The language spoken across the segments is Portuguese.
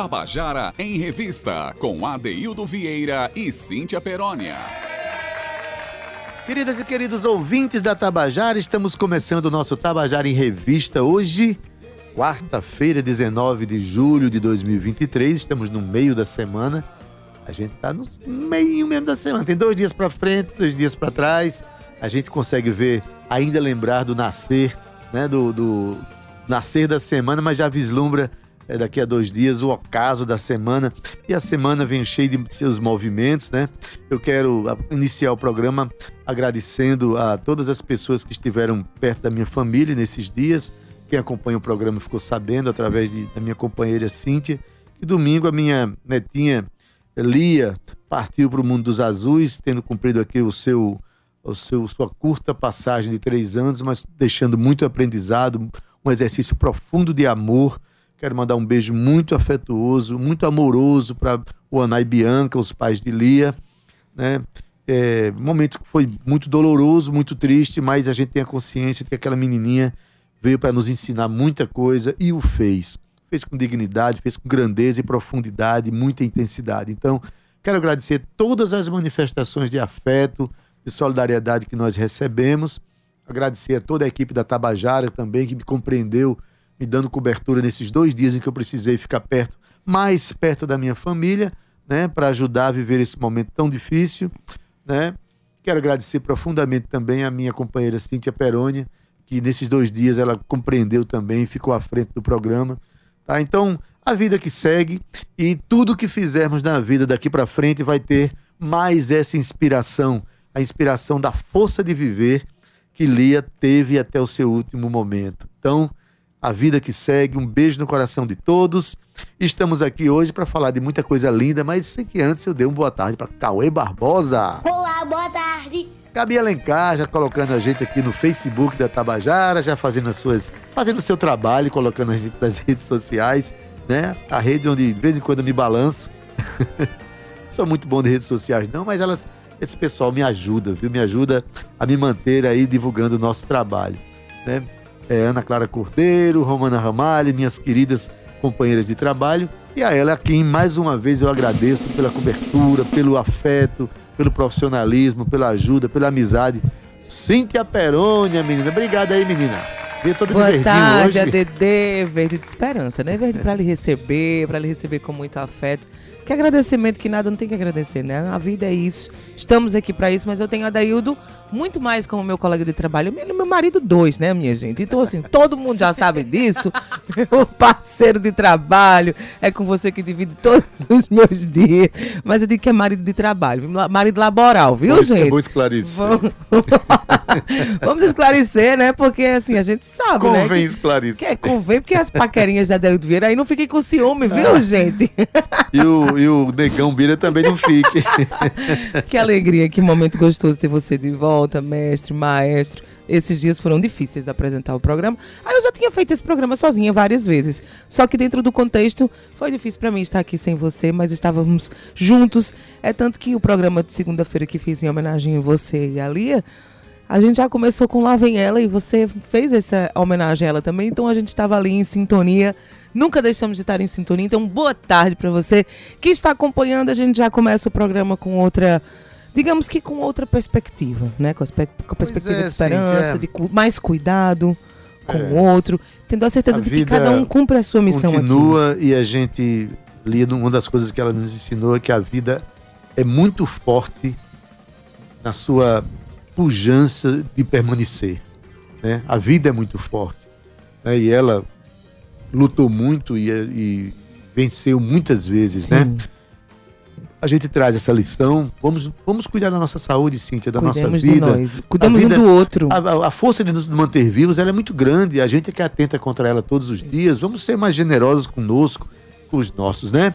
Tabajara em Revista, com Adeildo Vieira e Cíntia Perónia. Queridas e queridos ouvintes da Tabajara, estamos começando o nosso Tabajara em Revista hoje, quarta-feira, 19 de julho de 2023. Estamos no meio da semana. A gente tá no meio mesmo da semana. Tem dois dias para frente, dois dias para trás. A gente consegue ver, ainda lembrar do nascer, né? Do, do nascer da semana, mas já vislumbra é, daqui a dois dias, o ocaso da semana. E a semana vem cheia de seus movimentos, né? Eu quero iniciar o programa agradecendo a todas as pessoas que estiveram perto da minha família nesses dias. Quem acompanha o programa ficou sabendo através de, da minha companheira Cíntia. Que domingo a minha netinha Lia partiu para o mundo dos azuis, tendo cumprido aqui o seu, o seu sua curta passagem de três anos, mas deixando muito aprendizado, um exercício profundo de amor Quero mandar um beijo muito afetuoso, muito amoroso para o Ana e Bianca, os pais de Lia. Né? É, momento que foi muito doloroso, muito triste, mas a gente tem a consciência de que aquela menininha veio para nos ensinar muita coisa e o fez. Fez com dignidade, fez com grandeza e profundidade, muita intensidade. Então, quero agradecer todas as manifestações de afeto, de solidariedade que nós recebemos. Agradecer a toda a equipe da Tabajara também, que me compreendeu me dando cobertura nesses dois dias em que eu precisei ficar perto, mais perto da minha família, né, para ajudar a viver esse momento tão difícil, né? Quero agradecer profundamente também a minha companheira Cíntia Peroni, que nesses dois dias ela compreendeu também, ficou à frente do programa, tá? Então, a vida que segue e tudo que fizermos na vida daqui para frente vai ter mais essa inspiração, a inspiração da força de viver que Lia teve até o seu último momento. Então, a vida que segue. Um beijo no coração de todos. Estamos aqui hoje para falar de muita coisa linda, mas sei que antes eu dei uma boa tarde para Cauê Barbosa. Olá, boa tarde. Gabi Alencar já colocando a gente aqui no Facebook da Tabajara, já fazendo as suas, fazendo o seu trabalho, colocando a gente nas redes sociais, né? A rede onde de vez em quando eu me balanço. Sou muito bom de redes sociais não, mas elas esse pessoal me ajuda, viu? Me ajuda a me manter aí divulgando o nosso trabalho, né? É, Ana Clara Cordeiro, Romana Ramalho, minhas queridas companheiras de trabalho. E a ela, a quem mais uma vez eu agradeço pela cobertura, pelo afeto, pelo profissionalismo, pela ajuda, pela amizade. Cíntia Perônia, menina. Obrigado aí, menina. Veio toda Boa de tarde, hoje. verde de esperança, né? Verde para lhe receber, para lhe receber com muito afeto. Que agradecimento que nada não tem que agradecer, né? A vida é isso. Estamos aqui para isso, mas eu tenho a Daildo muito mais como meu colega de trabalho, meu, meu marido dois, né, minha gente? Então, assim, todo mundo já sabe disso. Meu parceiro de trabalho é com você que divide todos os meus dias. Mas eu digo que é marido de trabalho, marido laboral, viu, pois gente? É, vou esclarecer. Vamos... Vamos esclarecer, né? Porque, assim, a gente sabe, convém né? Convém esclarecer. Que, convém, porque as paquerinhas da Daildo Vieira aí não fiquem com ciúme, viu, ah. gente? E o, e o Negão Bira também não fique. que alegria, que momento gostoso ter você de volta, mestre, maestro. Esses dias foram difíceis apresentar o programa. Aí eu já tinha feito esse programa sozinha várias vezes. Só que dentro do contexto foi difícil para mim estar aqui sem você, mas estávamos juntos. É tanto que o programa de segunda-feira que fiz em homenagem a você e a Lia, a gente já começou com Lá Vem Ela e você fez essa homenagem a ela também, então a gente estava ali em sintonia. Nunca deixamos de estar em sintonia. Então, boa tarde para você que está acompanhando. A gente já começa o programa com outra digamos que com outra perspectiva, né? Com a, com a perspectiva é, de esperança, sim, é. de cu mais cuidado com é. o outro, tendo a certeza a de que cada um cumpre a sua missão continua aqui. e a gente lida uma das coisas que ela nos ensinou é que a vida é muito forte na sua pujança de permanecer. Né? A vida é muito forte. Né? E ela lutou muito e, e venceu muitas vezes, né? Sim. né? A gente traz essa lição. Vamos, vamos cuidar da nossa saúde, Cíntia, da Cuidemos nossa vida. De nós. Cuidamos vida, um do outro. A, a, força de nos manter vivos ela é muito grande. A gente é que atenta contra ela todos os dias. Vamos ser mais generosos conosco, com os nossos, né?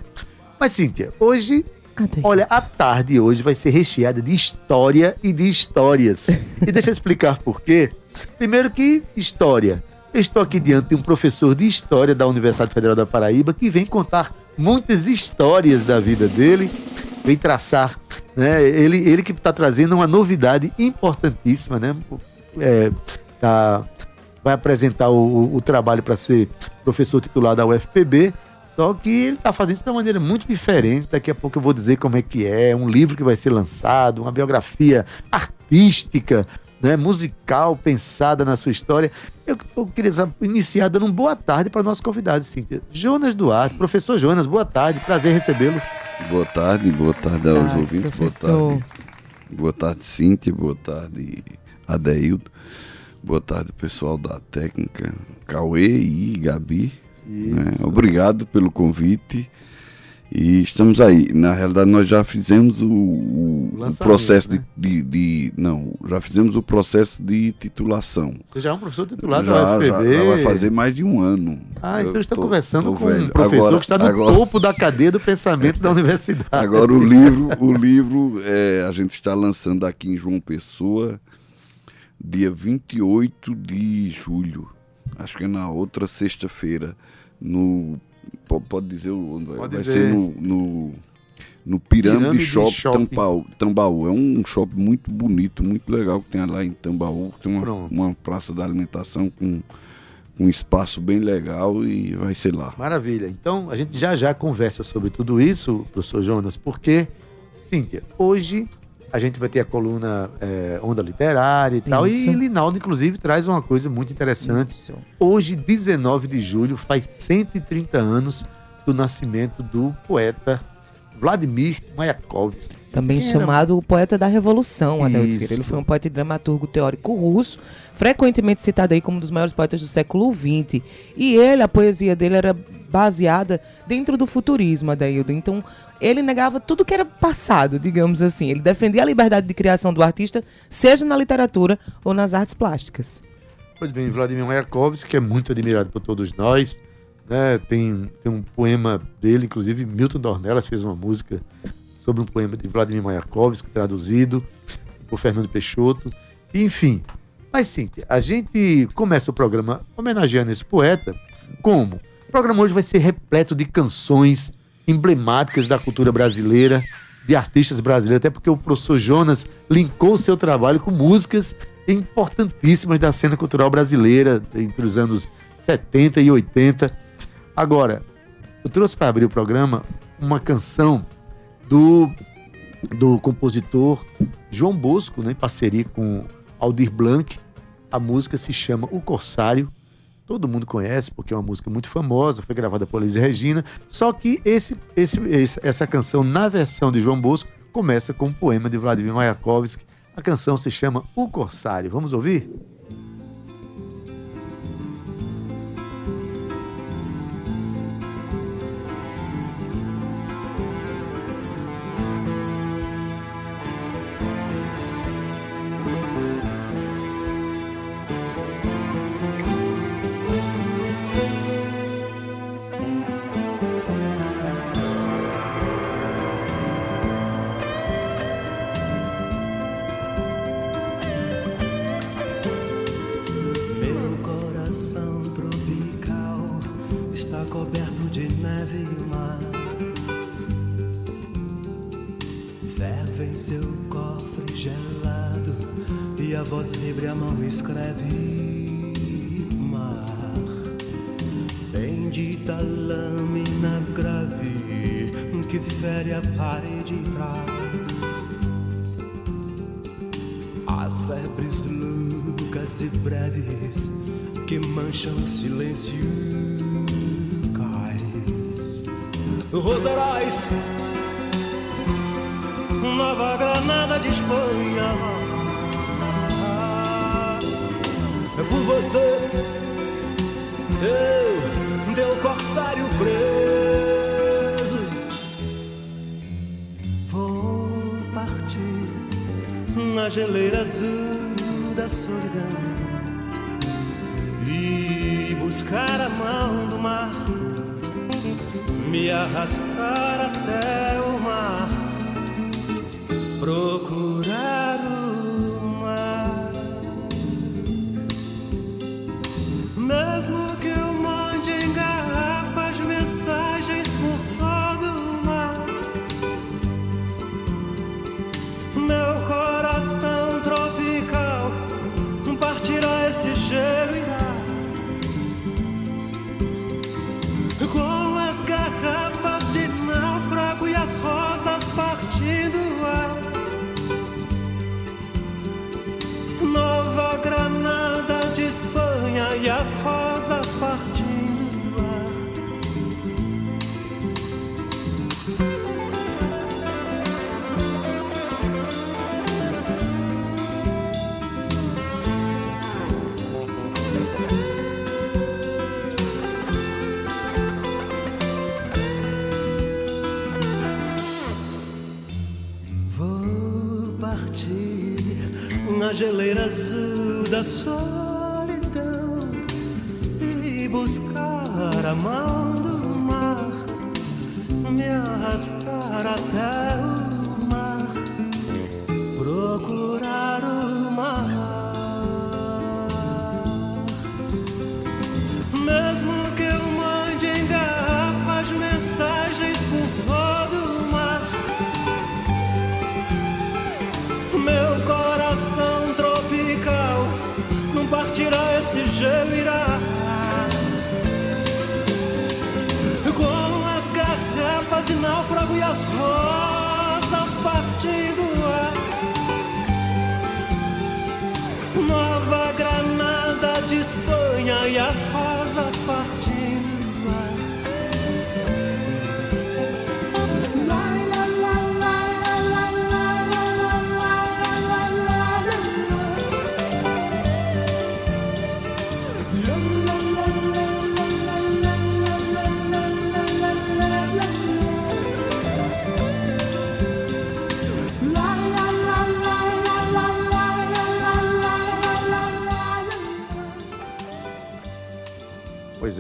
Mas, Cíntia, hoje Olha, a tarde hoje vai ser recheada de história e de histórias. e deixa eu explicar por quê. Primeiro que história. Estou aqui diante de um professor de história da Universidade Federal da Paraíba que vem contar muitas histórias da vida dele, vem traçar, né? Ele, ele que está trazendo uma novidade importantíssima, né? É, tá, vai apresentar o, o trabalho para ser professor titular da UFPB Só que ele está fazendo isso de uma maneira muito diferente. Daqui a pouco eu vou dizer como é que é. Um livro que vai ser lançado, uma biografia artística, né, musical, pensada na sua história. Eu, eu queria iniciar dando uma boa tarde para o nosso convidado, Cíntia. Jonas Duarte, professor Jonas, boa tarde, prazer recebê-lo. Boa tarde, boa tarde aos Ah, ouvintes, professor. boa tarde. Boa tarde, Cíntia, boa tarde, Adeildo. Boa tarde, pessoal da técnica, Cauê e Gabi. né? Obrigado pelo convite. E estamos aí. Na realidade, nós já fizemos o, o- o processo né? de, de- de- Não, já fizemos o processo de titulação. Você já é um professor titulado já, da UFPB. já vai fazer mais de um ano. Ah, então Eu está tô- conversando tô com um velho. professor Agora- que está no agora- topo da cadeia do pensamento da universidade. Agora o livro, o livro é, a gente está lançando aqui em João Pessoa, dia 28 de julho. Acho que é na outra sexta-feira. No. Po- Pode dizer onde vai, Pode vai dizer. ser no, no, no Pirâmide, Pirâmide Shop Shopping. Tambaú, Tambaú. É um shopping muito bonito, muito legal que tem lá em Tambaú. Tem uma, Pronto. uma praça da alimentação com, com um espaço bem legal e vai ser lá. Maravilha. Então, a gente já já conversa sobre tudo isso, professor Jonas, porque, Cíntia, hoje a gente vai ter a coluna é, Onda Literária e tal, Isso. e Linaldo, inclusive, traz uma coisa muito interessante. Isso. Hoje, 19 de julho, faz 130 anos do nascimento do poeta Vladimir Mayakovsky. Também Quem era? chamado o poeta da Revolução, Isso. Vieira. Ele foi um poeta e dramaturgo teórico russo, frequentemente citado aí como um dos maiores poetas do século XX. E ele, a poesia dele era baseada dentro do futurismo, Adeildo. Então, ele negava tudo que era passado, digamos assim. Ele defendia a liberdade de criação do artista, seja na literatura ou nas artes plásticas. Pois bem, Vladimir Mayakovsky, que é muito admirado por todos nós, né? Tem, tem um poema dele, inclusive Milton Dornelas fez uma música sobre um poema de Vladimir Mayakovsky, traduzido por Fernando Peixoto. Enfim, mas Cíntia, a gente começa o programa homenageando esse poeta como? O programa hoje vai ser repleto de canções emblemáticas da cultura brasileira, de artistas brasileiros, até porque o professor Jonas linkou o seu trabalho com músicas importantíssimas da cena cultural brasileira entre os anos 70 e 80. Agora, eu trouxe para abrir o programa uma canção do, do compositor João Bosco, né, em parceria com Aldir Blanc. A música se chama O Corsário. Todo mundo conhece, porque é uma música muito famosa, foi gravada por Elis Regina. Só que esse, esse, esse- essa canção, na versão de João Bosco, começa com um poema de Vladimir Mayakovsky. A canção se chama O Corsário. Vamos ouvir? Seu cofre gelado e a voz vibra e a mão escreve mar. Bendita lâmina grave que fere a parede de trás. As febres loucas e breves que mancham o silêncio cais. Rosarais, Nova Granada de Espanha. É por você, eu, teu corsário preso. Vou partir na geleira azul da solidão e buscar a mão do mar, me arrastar até o procurar geleira azul da solidão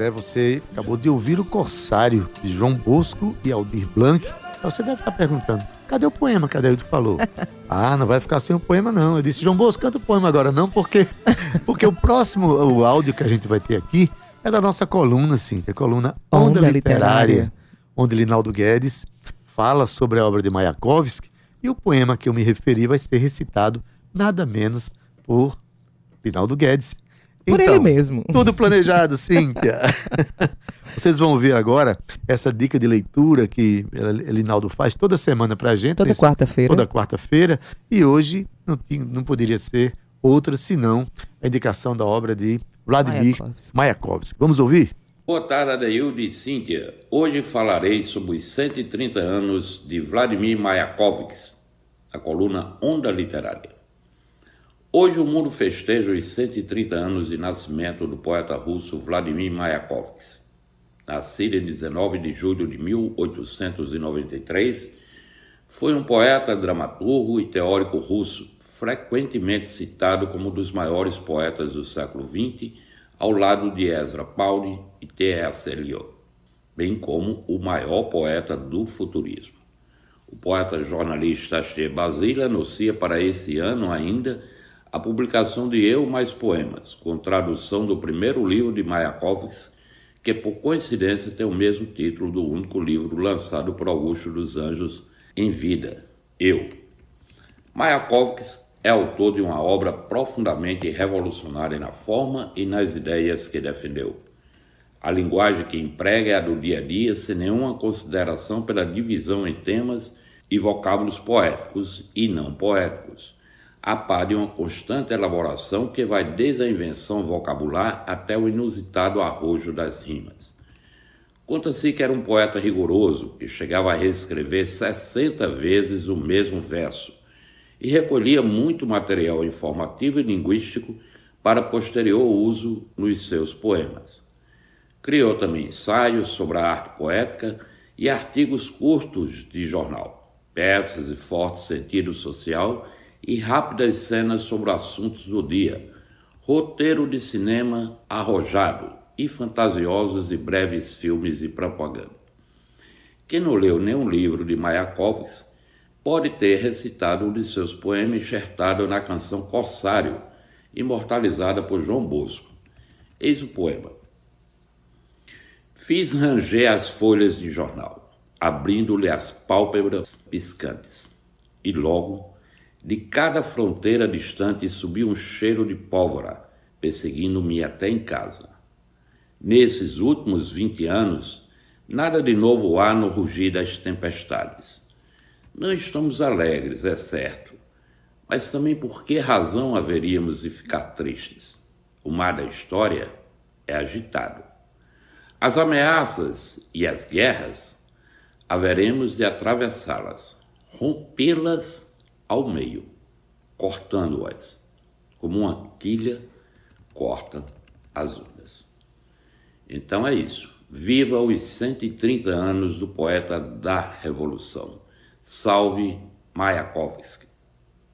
é, você acabou de ouvir o Corsário de João Bosco e Aldir Blanc. Você deve estar perguntando, cadê o poema que a Daildo falou? ah, não vai ficar sem o poema não. Eu disse, João Bosco, canta o poema agora não, porque, porque o próximo, o áudio que a gente vai ter aqui é da nossa coluna, Cíntia, a coluna Onda, Onda Literária, Literária. onde Linaldo Guedes fala sobre a obra de Mayakovsky e o poema que eu me referi vai ser recitado nada menos por Linaldo Guedes. Por Então, ele mesmo. tudo planejado, Cíntia. Vocês vão ver agora essa dica de leitura que Linaldo faz toda semana pra gente. Toda quarta-feira. Toda quarta-feira. E hoje não, tinha- não poderia ser outra senão a indicação da obra de Vladimir Mayakovsky. Mayakovsky. Vamos ouvir? Boa tarde, Adeildo e Cíntia. Hoje falarei sobre os 130 anos de Vladimir Mayakovsky, a coluna Onda Literária. Hoje o mundo festeja os 130 anos de nascimento do poeta russo Vladimir Mayakovsky. Nascido em 19 de julho de 1893, foi um poeta, dramaturgo e teórico russo, frequentemente citado como um dos maiores poetas do século XX, ao lado de Ezra Pound e T.S. Eliot, bem como o maior poeta do futurismo. O poeta jornalista Asher Basile anuncia para esse ano ainda a publicação de Eu Mais Poemas, com tradução do primeiro livro de Mayakovsky, que por coincidência tem o mesmo título do único livro lançado por Augusto dos Anjos em vida, Eu. Mayakovsky é autor de uma obra profundamente revolucionária na forma e nas ideias que defendeu. A linguagem que emprega é a do dia a dia, sem nenhuma consideração pela divisão em temas e vocábulos poéticos e não poéticos, a par de uma constante elaboração que vai desde a invenção vocabular até o inusitado arrojo das rimas. Conta-se que era um poeta rigoroso, que chegava a reescrever 60 vezes o mesmo verso e recolhia muito material informativo e linguístico para posterior uso nos seus poemas. Criou também ensaios sobre a arte poética e artigos curtos de jornal, peças de forte sentido social e rápidas cenas sobre assuntos do dia, roteiro de cinema arrojado e fantasiosos e breves filmes e propaganda. Quem não leu nenhum livro de Mayakovsky pode ter recitado um de seus poemas enxertado na canção Corsário, imortalizada por João Bosco. Eis o poema. Fiz ranger as folhas de jornal, abrindo-lhe as pálpebras piscantes, e logo, de cada fronteira distante, subiu um cheiro de pólvora, perseguindo-me até em casa. Nesses últimos vinte anos, nada de novo há no rugir das tempestades. Não estamos alegres, é certo, mas também por que razão haveríamos de ficar tristes? O mar da história é agitado. As ameaças e as guerras haveremos de atravessá-las, rompê-las ao meio, cortando-as, como uma quilha corta as ondas. Então é isso. Viva os 130 anos do poeta da Revolução. Salve Mayakovsky.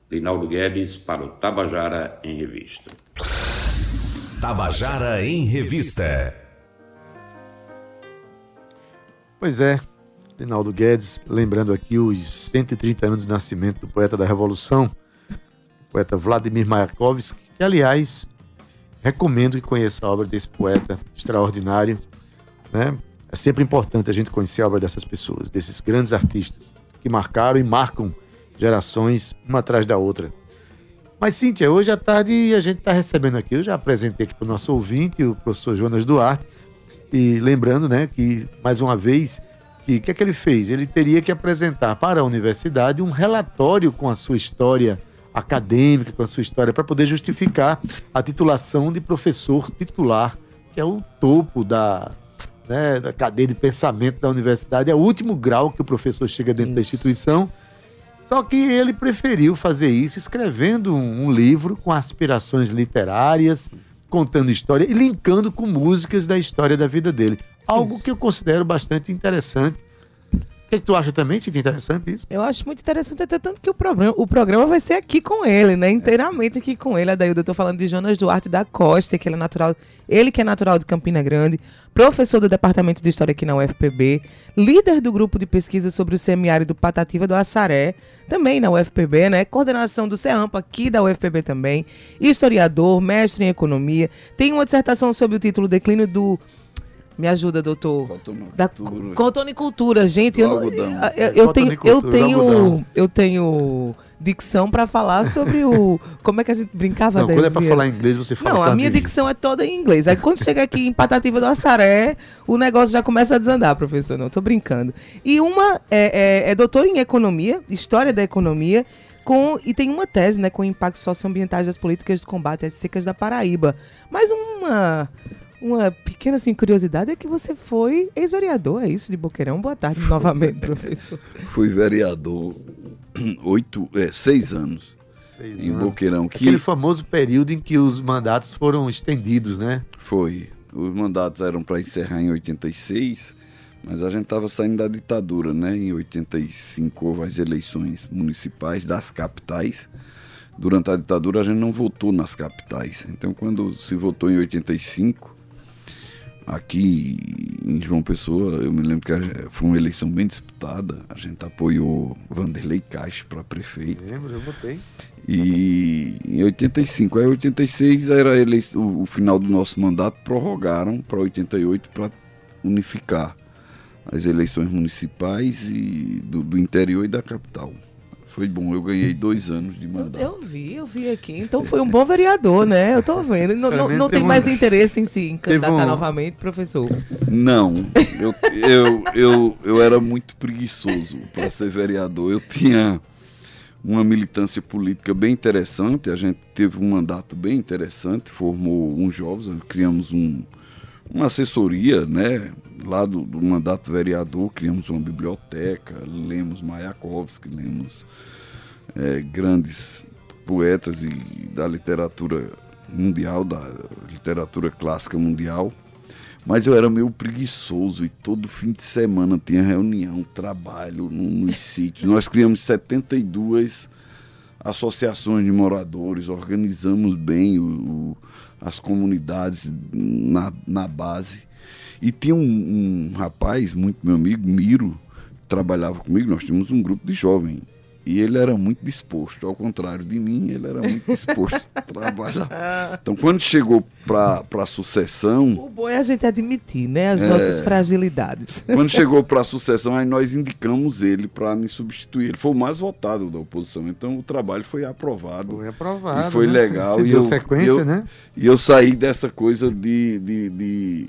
Linaldo Guedes para o Tabajara em Revista. Tabajara em Revista. Pois é, Linaldo Guedes, lembrando aqui os 130 anos de nascimento do poeta da Revolução, poeta Vladimir Mayakovsky, que, aliás, recomendo que conheça a obra desse poeta extraordinário. Né? É sempre importante a gente conhecer a obra dessas pessoas, desses grandes artistas que marcaram e marcam gerações uma atrás da outra. Mas, Cíntia, hoje à tarde a gente está recebendo aqui, eu já apresentei aqui para o nosso ouvinte, o professor Jonas Duarte, e lembrando, né, que, mais uma vez, que o que é que ele fez? Ele teria que apresentar para a universidade um relatório com a sua história acadêmica, com a sua história, para poder justificar a titulação de professor titular, que é o topo da, né, da cadeia de pensamento da universidade, é o último grau que o professor chega dentro da Isso. instituição. Só que ele preferiu fazer isso escrevendo um, um livro com aspirações literárias, contando história e linkando com músicas da história da vida dele. Algo Isso. que eu considero bastante interessante. O que, que tu acha também, Cid? Interessante isso? Eu acho muito interessante, até tanto que o programa, o programa vai ser aqui com ele, né? Inteiramente aqui com ele. Adaildo, eu tô falando de Jonas Duarte da Costa, que ele é natural, ele que é natural de Campina Grande, professor do Departamento de História aqui na UFPB, líder do grupo de pesquisa sobre o semiárido Patativa do Assaré, também na UFPB, né? Coordenação do CEAMPA aqui da UFPB também, historiador, mestre em economia, tem uma dissertação sobre o título Declínio do me ajuda, doutor. Da Cotonocultura. cotonicultura, gente. Eu, eu, eu tenho, eu Cotonicultura, tenho, eu tenho dicção para falar sobre o. Como é que a gente brincava Não, Daí, quando é pra Vieira? falar inglês, você fala Não, a tanto minha dicção é toda em inglês. Aí quando chega aqui em Patativa do Assaré, o negócio já começa a desandar, professor. Não, tô brincando. E uma é, é, é doutora em economia, história da economia, com, e tem uma tese, né, com impactos socioambientais das políticas de combate às secas da Paraíba. Mas uma. Uma pequena assim, curiosidade é que você foi ex-vereador, é isso, de Boqueirão? Boa tarde novamente, professor. Fui vereador oito, é, seis anos Seis em anos. Boqueirão, que Aquele famoso período em que os mandatos foram estendidos, né? foi. Os mandatos eram para encerrar em 86, mas a gente estava saindo da ditadura, né? Em 85 houve as eleições municipais das capitais. Durante a ditadura a gente não votou nas capitais. Então quando se votou em 85, aqui em João Pessoa, eu me lembro que foi uma eleição bem disputada. A gente apoiou Vanderlei Caixa para prefeito. Lembro, eu votei. E em 85, aí 86 era o final do nosso mandato, prorrogaram para 88 para unificar as eleições municipais e do, do interior e da capital. Foi bom, eu ganhei dois anos de mandato. eu vi, eu vi aqui. Então foi um bom vereador, né? Eu tô vendo. Não, não, não tem teve um- mais interesse em se candidatar um- novamente, professor. Não, eu, eu, eu, eu era muito preguiçoso para ser vereador. Eu tinha uma militância política bem interessante, a gente teve um mandato bem interessante, formou uns jovens, criamos um, uma assessoria, né? Lá do, do mandato vereador, criamos uma biblioteca, lemos Mayakovsky, lemos eh, grandes poetas e da literatura mundial, da literatura clássica mundial. Mas eu era meio preguiçoso e todo fim de semana tinha reunião, trabalho no- nos sítios. Nós criamos 72 associações de moradores, organizamos bem o- o- as comunidades na, na base. E tinha um, um rapaz, muito meu amigo, Miro, trabalhava comigo, nós tínhamos um grupo de jovens. E ele era muito disposto, ao contrário de mim, ele era muito disposto a trabalhar. Então, quando chegou para a sucessão, O bom é a gente admitir, né? As nossas fragilidades. quando chegou para a sucessão, aí nós indicamos ele para me substituir. Ele foi o mais votado da oposição, então o trabalho foi aprovado. Foi aprovado. E foi né? legal. Você e deu eu, sequência, eu- né? E eu saí dessa coisa de, de- de-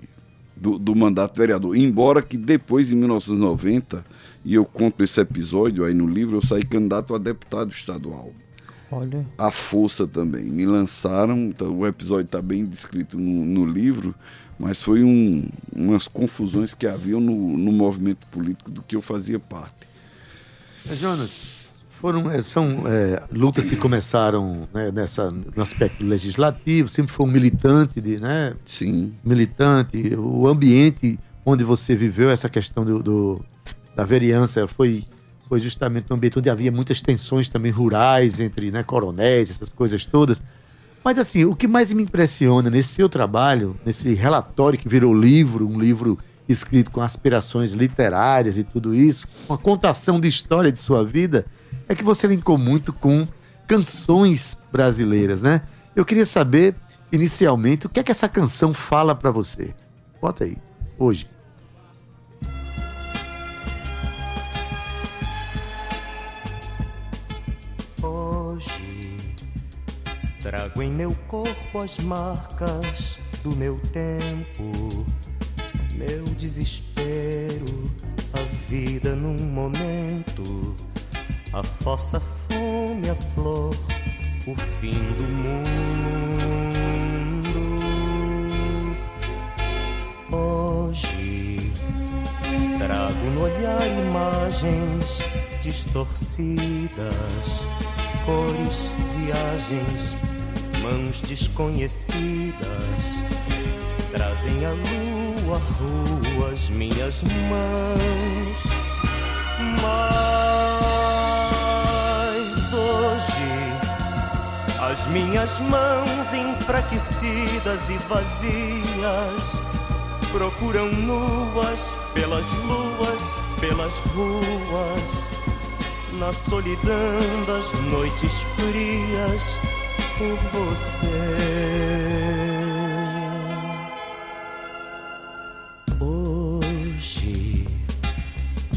do, do mandato vereador. Embora que depois, em 1990, e eu conto esse episódio aí no livro, eu saí candidato a deputado estadual. Olha. A força também. Me lançaram, então, o episódio está bem descrito no, no livro, mas foi um- umas confusões que haviam no, no movimento político do que eu fazia parte. Jonas, foram, eh, são eh, lutas que começaram né, nessa, no aspecto legislativo, sempre foi um militante, de, né, Sim. militante, o ambiente onde você viveu essa questão do, do- da vereança foi, foi justamente um ambiente onde havia muitas tensões também rurais entre né, coronéis, essas coisas todas. Mas assim, o que mais me impressiona nesse seu trabalho, nesse relatório que virou livro, um livro escrito com aspirações literárias e tudo isso, uma contação de história de sua vida, é que você linkou muito com canções brasileiras, né? Eu queria saber, inicialmente, o que é que essa canção fala para você. Bota aí, hoje. Trago em meu corpo as marcas do meu tempo, meu desespero, a vida num momento, a fossa fome, a flor, o fim do mundo. Hoje trago no olhar imagens distorcidas, cores, viagens mãos desconhecidas trazem a lua ruas minhas mãos. Mas hoje as minhas mãos enfraquecidas e vazias procuram nuas pelas luas, pelas ruas, na solidão das noites frias por você. Hoje,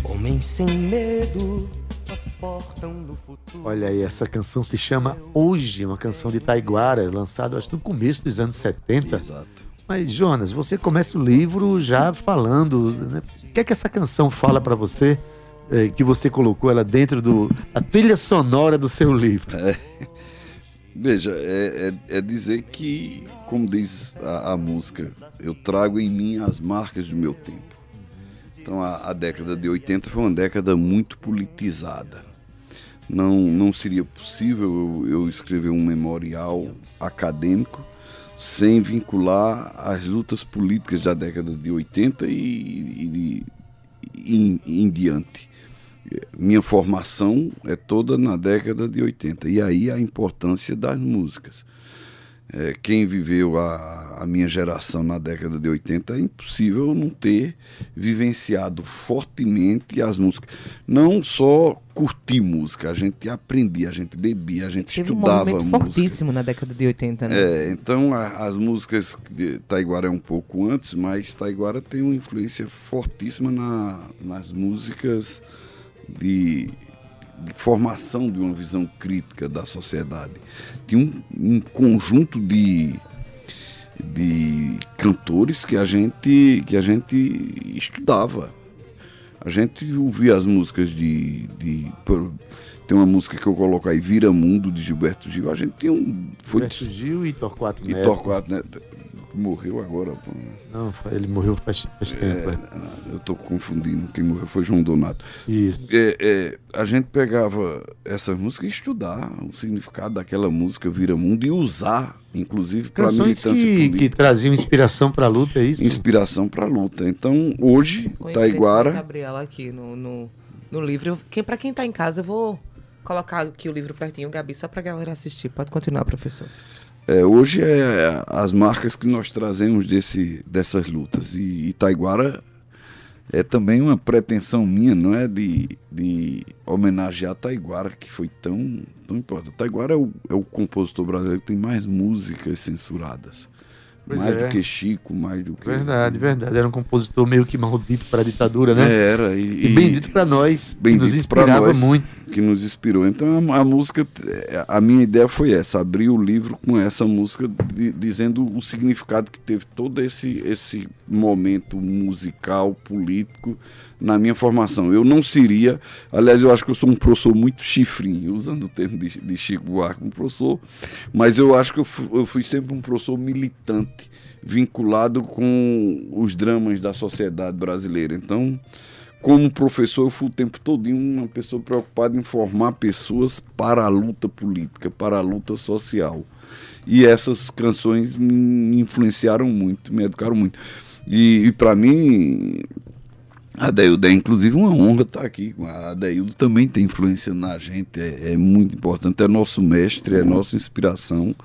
homens sem medo aportam no futuro. Olha aí, essa canção se chama Hoje, uma canção de Taiguara, lançada acho no começo dos anos 70. Exato. Mas, Jonas, você começa o livro já falando. Né? O que é que essa canção fala para você? eh, que você colocou ela dentro do. a trilha sonora do seu livro. Veja, é, é- é dizer que, como diz a, a música, eu trago em mim as marcas do meu tempo. Então a, a década de 80 foi uma década muito politizada. Não, não seria possível eu, eu escrever um memorial acadêmico sem vincular as lutas políticas da década de 80 e, e- e em, em diante. Minha formação é toda na década de 80. E aí a importância das músicas. É, quem viveu a, a minha geração na década de 80 é impossível não ter vivenciado fortemente as músicas. Não só curtir música, a gente aprendia, a gente bebia, a gente Teve um estudava movimento música. fortíssimo na década de 80, né? É, então a- as músicas de Taiguara é um pouco antes, mas Taiguara tem uma influência fortíssima na- nas músicas de, de formação de uma visão crítica da sociedade. Tinha um, um conjunto de, de cantores que a gente que a gente estudava. A gente ouvia as músicas de, de tem uma música que eu coloco aí, Vira Mundo de Gilberto Gil. A gente tem um foi Gilberto Gil e Torquato e Neto. Torquato Neto morreu agora. pô. Não, ele morreu faz, faz tempo. é. Eu estou confundindo. Quem morreu foi João Donato. Isso. É, é, a gente pegava essa música e estudar o significado daquela música Vira Mundo e usar, inclusive, para Canções militância que, que política. traziam inspiração para a luta, é isso? Inspiração para a luta. Então, hoje, Conheci a Taiguara. Gabriela aqui no, no, no livro. Quem, pra quem tá em casa, eu vou colocar aqui o livro pertinho, Gabi, só pra galera assistir. Pode continuar, professor. É, hoje é as marcas que nós trazemos desse, dessas lutas. E Itaiguara é também uma pretensão minha, não é? De, de homenagear Taiguara, que foi tão, tão importante. Taiguara é o, é o compositor brasileiro que tem mais músicas censuradas. Pois mais é. do que Chico, mais do que. Verdade, verdade. Era um compositor meio que maldito para a ditadura, né? É, Era. E, bendito para nós, que bendito nos pra inspirava nós. muito. que nos inspirou. Então a, a música, a minha ideia foi essa, abrir o livro com essa música di- dizendo o significado que teve todo esse esse momento musical, político na minha formação. Eu não seria, aliás, eu acho que eu sou um professor muito chifrinho, usando o termo de, de Chico Buarque, um professor, mas eu acho que eu fui, eu fui sempre um professor militante, vinculado com os dramas da sociedade brasileira. Então, como professor, eu fui o tempo todo uma pessoa preocupada em formar pessoas para a luta política, para a luta social. E essas canções me influenciaram muito, me educaram muito. E, e para mim, A é inclusive uma honra estar aqui. A Adeildo também tem influência na gente, é, é muito importante, é nosso mestre, é nossa inspiração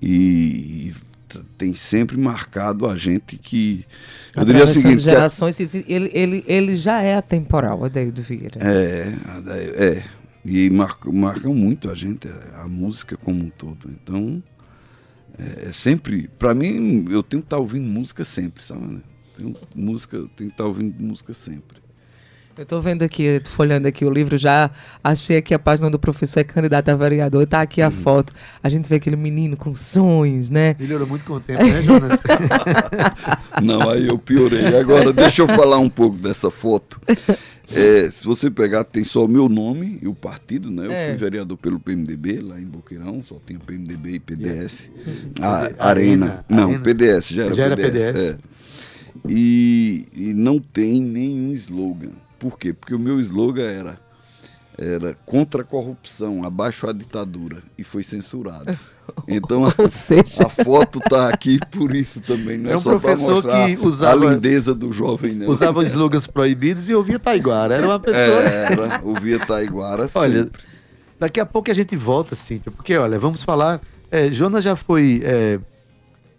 e, t- tem sempre marcado a gente que. Eu diria o seguinte: que gerações, esse- ele, ele, ele já é atemporal, Adeildo Vieira. É, a Adail- é. E marcam, marcam muito a gente, a, a música como um todo. Então, é, é sempre. Pra mim, eu tenho que estar ouvindo música sempre, sabe? Tenho música, tenho que estar ouvindo música sempre. Eu tô vendo aqui, folhando aqui o livro, já achei aqui a página do professor é candidato a vereador, tá aqui a Uhum. foto. A gente vê aquele menino com sonhos, né? Melhorou muito com o tempo, né, Jonas? Não, aí eu piorei. Agora, deixa eu falar um pouco dessa foto. É, se você pegar, tem só o meu nome e o partido, né? Eu É. fui vereador pelo PMDB lá em Boqueirão, só tinha PMDB e PDS. A, Arena. Arena. Não, Arena. PDS, já era Já era PDS. PDS. é. E, e não tem nenhum slogan. Por quê? Porque o meu slogan era, era contra a corrupção, abaixo a ditadura. E foi censurado. Então a, seja, a foto tá aqui por isso também, não é, É um só professor mostrar que usava- a lindeza do jovem, não. Usava slogans proibidos e ouvia Taiguara. Era uma pessoa. É, era, ouvia Taiguara Olha, sempre. daqui a pouco a gente volta, Cíntia, porque, olha, vamos falar. é, Jonas já foi é,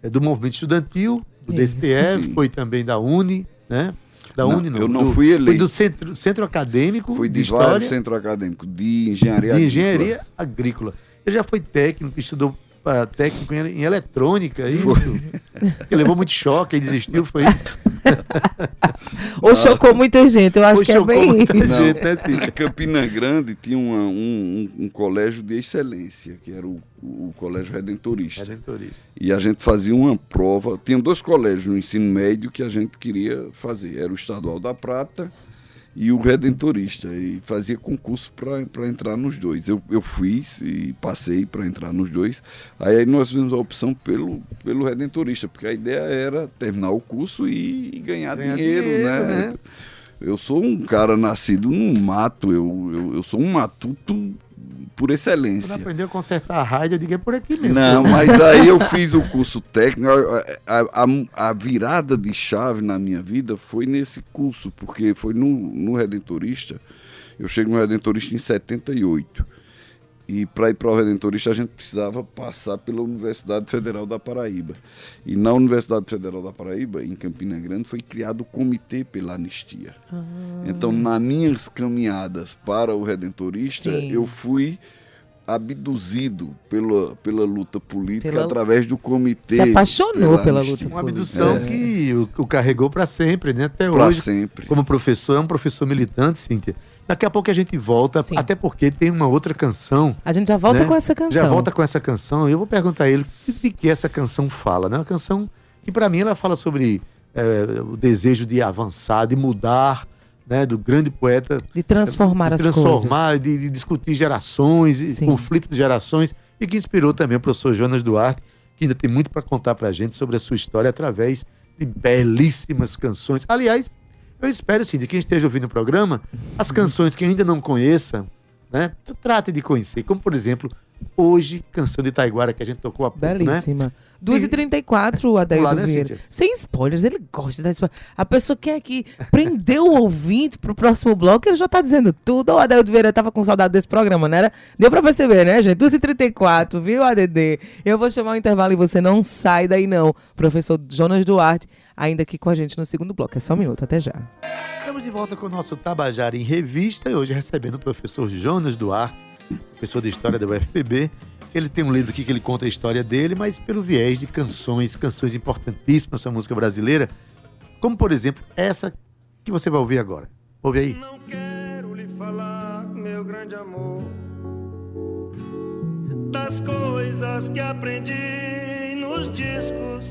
é, do movimento estudantil, do. DSTE, Sim. foi também da Uni, né? Da Não, Uni, não. eu não do- fui eleito. Foi do centro, centro acadêmico Fui de, de vários história, centros acadêmicos, de engenharia de agrícola. engenharia agrícola. Ele já foi técnico, estudou para técnico em, em eletrônica, isso. Ele levou muito choque e desistiu, foi isso? ou chocou muita gente, eu acho Ou que é bem muita isso. gente, né? Em Campina Grande tinha uma- um, um- um colégio de excelência, que era o, o Colégio Redentorista. Redentorista. E a gente fazia uma prova. Tinha dois colégios no ensino médio que a gente queria fazer. Era o Estadual da Prata e o Redentorista. E fazia concurso para entrar nos dois. Eu, eu fiz e passei para entrar nos dois. Aí nós fizemos a opção pelo, pelo Redentorista, porque a ideia era terminar o curso e, ganhar, Ganhar dinheiro, dinheiro, né? né? Eu sou um cara nascido no mato, eu, eu, eu sou um matuto por Quando excelência. aprendeu a consertar a rádio, eu digo, é por aqui mesmo. Não, mas aí eu fiz o curso técnico. A, a- a- a virada de chave na minha vida foi nesse curso, porque foi no, no Redentorista. Eu chego no Redentorista em 78. E para ir para o Redentorista a gente precisava passar pela Universidade Federal da Paraíba. E na Universidade Federal da Paraíba, em Campina Grande, foi criado o Comitê pela Anistia. Então, nas minhas caminhadas para o Redentorista, Sim. eu fui abduzido pela, pela luta política Pela- através do comitê. Se apaixonou pela anistia. luta Uma abdução É. que o, o carregou para sempre, né? Até Pra hoje, sempre. como professor, é um professor militante, Cíntia. Daqui a pouco a gente volta, Sim. até porque tem uma outra canção. A gente já volta né? com essa canção. Já volta com essa canção. Eu vou perguntar a ele de, que essa canção fala, né? Uma canção que para mim ela fala sobre é, o desejo de avançar, de mudar, né? Do grande poeta De transformar de as transformar, coisas. de, de discutir gerações, e conflito de gerações, e que inspirou também o professor Jonas Duarte, que ainda tem muito para contar para a gente sobre a sua história através de belíssimas canções. Aliás, eu espero sim, de quem esteja ouvindo o programa, as canções que ainda não conheça, né, trate de conhecer, como por exemplo, hoje, canção de Taiguara que a gente tocou há pouco, né? Belíssima. 2h34, Adaildo Vamos lá, né, Vieira. Sem spoilers, ele gosta da spoiler. A pessoa quer que prendeu o ouvinte pro próximo bloco, ele já tá dizendo tudo. O Adaildo Vieira tava com saudade desse programa, não era? Deu pra perceber, né, gente? 2h34, viu, ADD? Eu vou chamar o intervalo e você não sai daí, não. Professor Jonas Duarte, ainda aqui com a gente no segundo bloco. É só um minuto, até já. Estamos de volta com o nosso Tabajara em Revista e hoje recebendo o professor Jonas Duarte, professor de História da UFPB. Ele tem um livro aqui que ele conta a história dele, mas pelo viés de canções, canções importantíssimas da música brasileira, como por exemplo essa que você vai ouvir agora. Ouve aí. Não quero lhe falar, meu grande amor, das coisas que aprendi nos discos.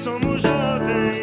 Somos jovens.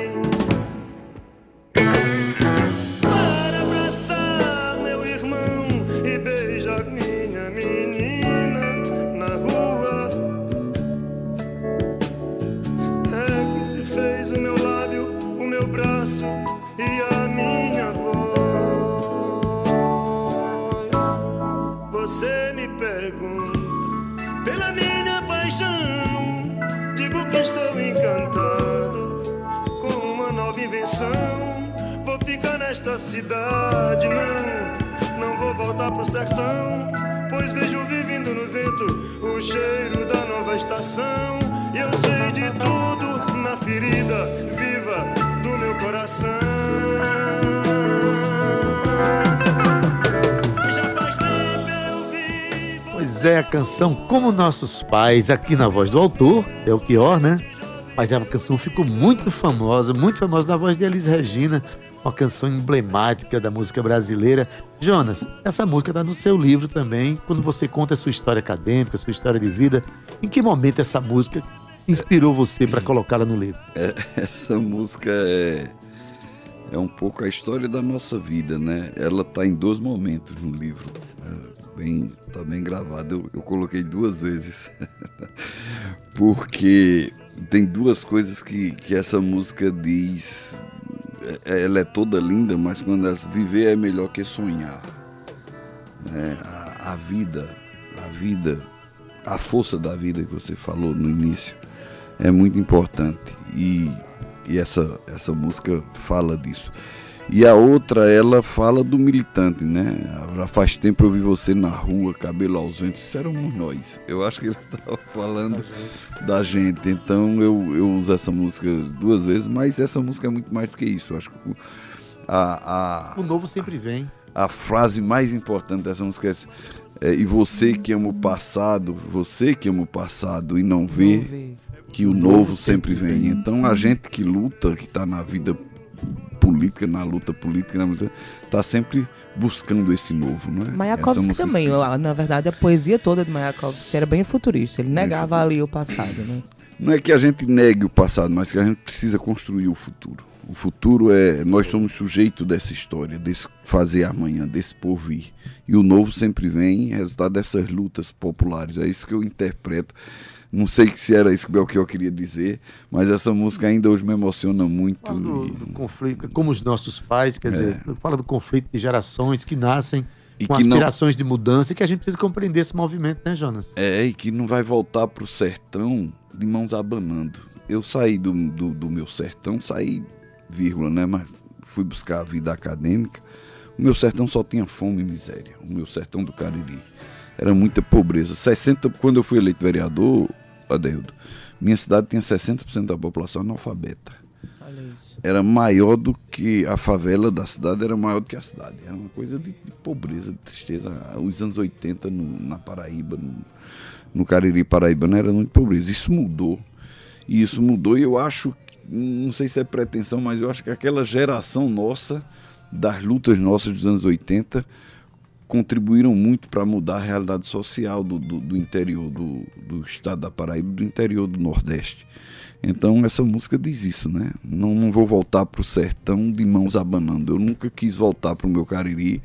Canção Como Nossos Pais, aqui na voz do autor, é o pior, né? Mas a canção ficou muito famosa, muito famosa na voz de Elis Regina, uma canção emblemática da música brasileira. Jonas, essa música está no seu livro também, quando você conta a sua história acadêmica, sua história de vida. Em que momento essa música inspirou você para colocá-la no livro? É, essa música é, é um pouco a história da nossa vida, né? Ela tá em dois momentos no livro. É, bem, tá bem gravado. Eu, eu coloquei duas vezes. Porque tem duas coisas que, que essa música diz. É, Ela é toda linda, mas quando ela viver é melhor que sonhar. né? a, a vida, a vida, a força da vida que você falou no início é muito importante e, e essa, essa música fala disso. E a outra, ela fala do militante, né? Já faz tempo eu vi você na rua, cabelo aos ventos, isso éramos nós. Eu acho que ele estava falando da gente. Então eu, eu uso essa música duas vezes, mas essa música é muito mais do que isso. Eu acho que o- a, a, O novo sempre vem. a frase mais importante dessa música é, é, e você que ama o passado, você que ama o passado e não vê, Não vê. que o novo sempre vem. Então a gente que luta, que está na vida política, na luta política, na luta, tá sempre buscando esse novo, não é? Mayakovsky música também, ó, na verdade, a poesia toda de Mayakovsky era bem futurista. Ele negava ali o passado, né? Não é que a gente negue o passado, mas que a gente precisa construir o futuro. O futuro é. Nós somos sujeito dessa história, desse fazer amanhã, desse porvir. E o novo sempre vem resultado dessas lutas populares. É isso que eu interpreto. Não sei se era isso que o Belchior queria dizer, mas essa música ainda hoje me emociona muito. Fala do, do conflito, como os nossos pais, quer É. dizer, fala do conflito de gerações que nascem E com que não- aspirações de mudança e que a gente precisa compreender esse movimento, né, Jonas? É, e que não vai voltar pro sertão de mãos abanando. Eu saí do, do, do meu sertão, saí, vírgula, né? Mas fui buscar a vida acadêmica. O meu sertão só tinha fome e miséria. O meu sertão do Cariri. Era muita pobreza. 60, quando eu fui eleito vereador, Adeildo, minha cidade tinha 60% da população analfabeta. Olha isso. Era maior do que a favela da cidade, era maior do que a cidade. Era uma coisa de, de pobreza, de tristeza. Os anos 80 no- na Paraíba, no, no Cariri Paraíba, não era muito pobreza. Isso mudou. E isso mudou e eu acho, não sei se é pretensão, mas eu acho que aquela geração nossa, das lutas nossas dos anos 80, contribuíram muito para mudar a realidade social do, do, do interior do, do estado da Paraíba, do interior do Nordeste. Então essa música diz isso, né? Não, não vou voltar para o sertão de mãos abanando. Eu nunca quis voltar para o meu Cariri